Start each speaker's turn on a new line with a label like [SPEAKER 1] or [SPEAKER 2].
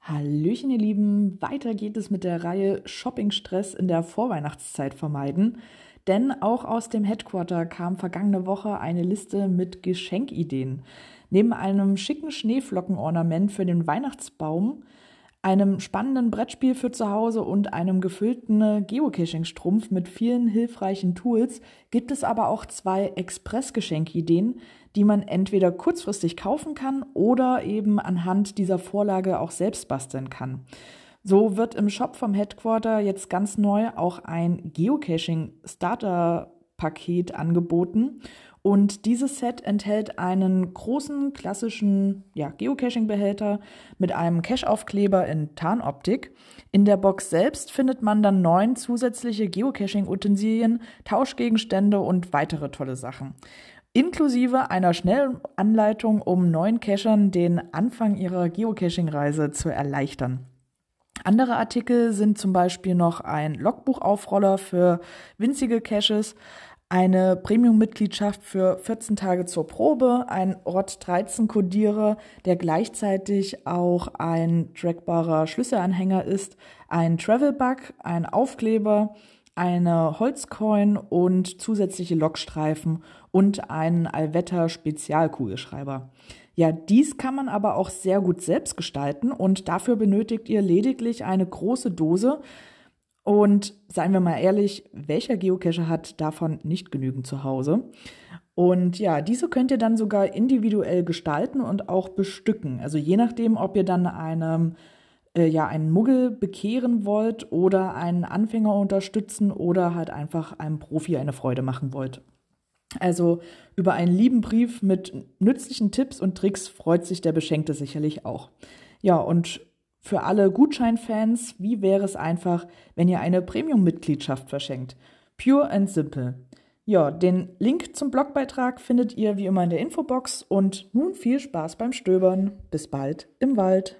[SPEAKER 1] Hallöchen, ihr Lieben. Weiter geht es mit der Reihe Shopping-Stress in der Vorweihnachtszeit vermeiden. Denn auch aus dem Headquarter kam vergangene Woche eine Liste mit Geschenkideen. Neben einem schicken Schneeflockenornament für den Weihnachtsbaum einem spannenden Brettspiel für zu Hause und einem gefüllten Geocaching-Strumpf mit vielen hilfreichen Tools gibt es aber auch zwei Express-Geschenkideen, die man entweder kurzfristig kaufen kann oder eben anhand dieser Vorlage auch selbst basteln kann. So wird im Shop vom Headquarter jetzt ganz neu auch ein Geocaching-Starter-Paket angeboten und dieses Set enthält einen großen klassischen ja, Geocaching-Behälter mit einem Cache-Aufkleber in Tarnoptik. In der Box selbst findet man dann neun zusätzliche Geocaching-Utensilien, Tauschgegenstände und weitere tolle Sachen. Inklusive einer schnellen Anleitung, um neuen Cachern den Anfang ihrer Geocaching-Reise zu erleichtern. Andere Artikel sind zum Beispiel noch ein Logbuchaufroller für winzige Caches, eine Premium-Mitgliedschaft für 14 Tage zur Probe, ein ROT13-Kodierer, der gleichzeitig auch ein trackbarer Schlüsselanhänger ist, ein Travel-Bug, ein Aufkleber, eine Holzcoin und zusätzliche Lokstreifen und einen Alvetta Spezialkugelschreiber. Ja, dies kann man aber auch sehr gut selbst gestalten und dafür benötigt ihr lediglich eine große Dose, und seien wir mal ehrlich, welcher Geocacher hat davon nicht genügend zu Hause? Und ja, diese könnt ihr dann sogar individuell gestalten und auch bestücken. Also je nachdem, ob ihr dann einem äh, ja einen Muggel bekehren wollt oder einen Anfänger unterstützen oder halt einfach einem Profi eine Freude machen wollt. Also über einen lieben Brief mit nützlichen Tipps und Tricks freut sich der Beschenkte sicherlich auch. Ja, und für alle Gutscheinfans, wie wäre es einfach, wenn ihr eine Premium-Mitgliedschaft verschenkt? Pure and simple. Ja, den Link zum Blogbeitrag findet ihr wie immer in der Infobox und nun viel Spaß beim Stöbern. Bis bald im Wald.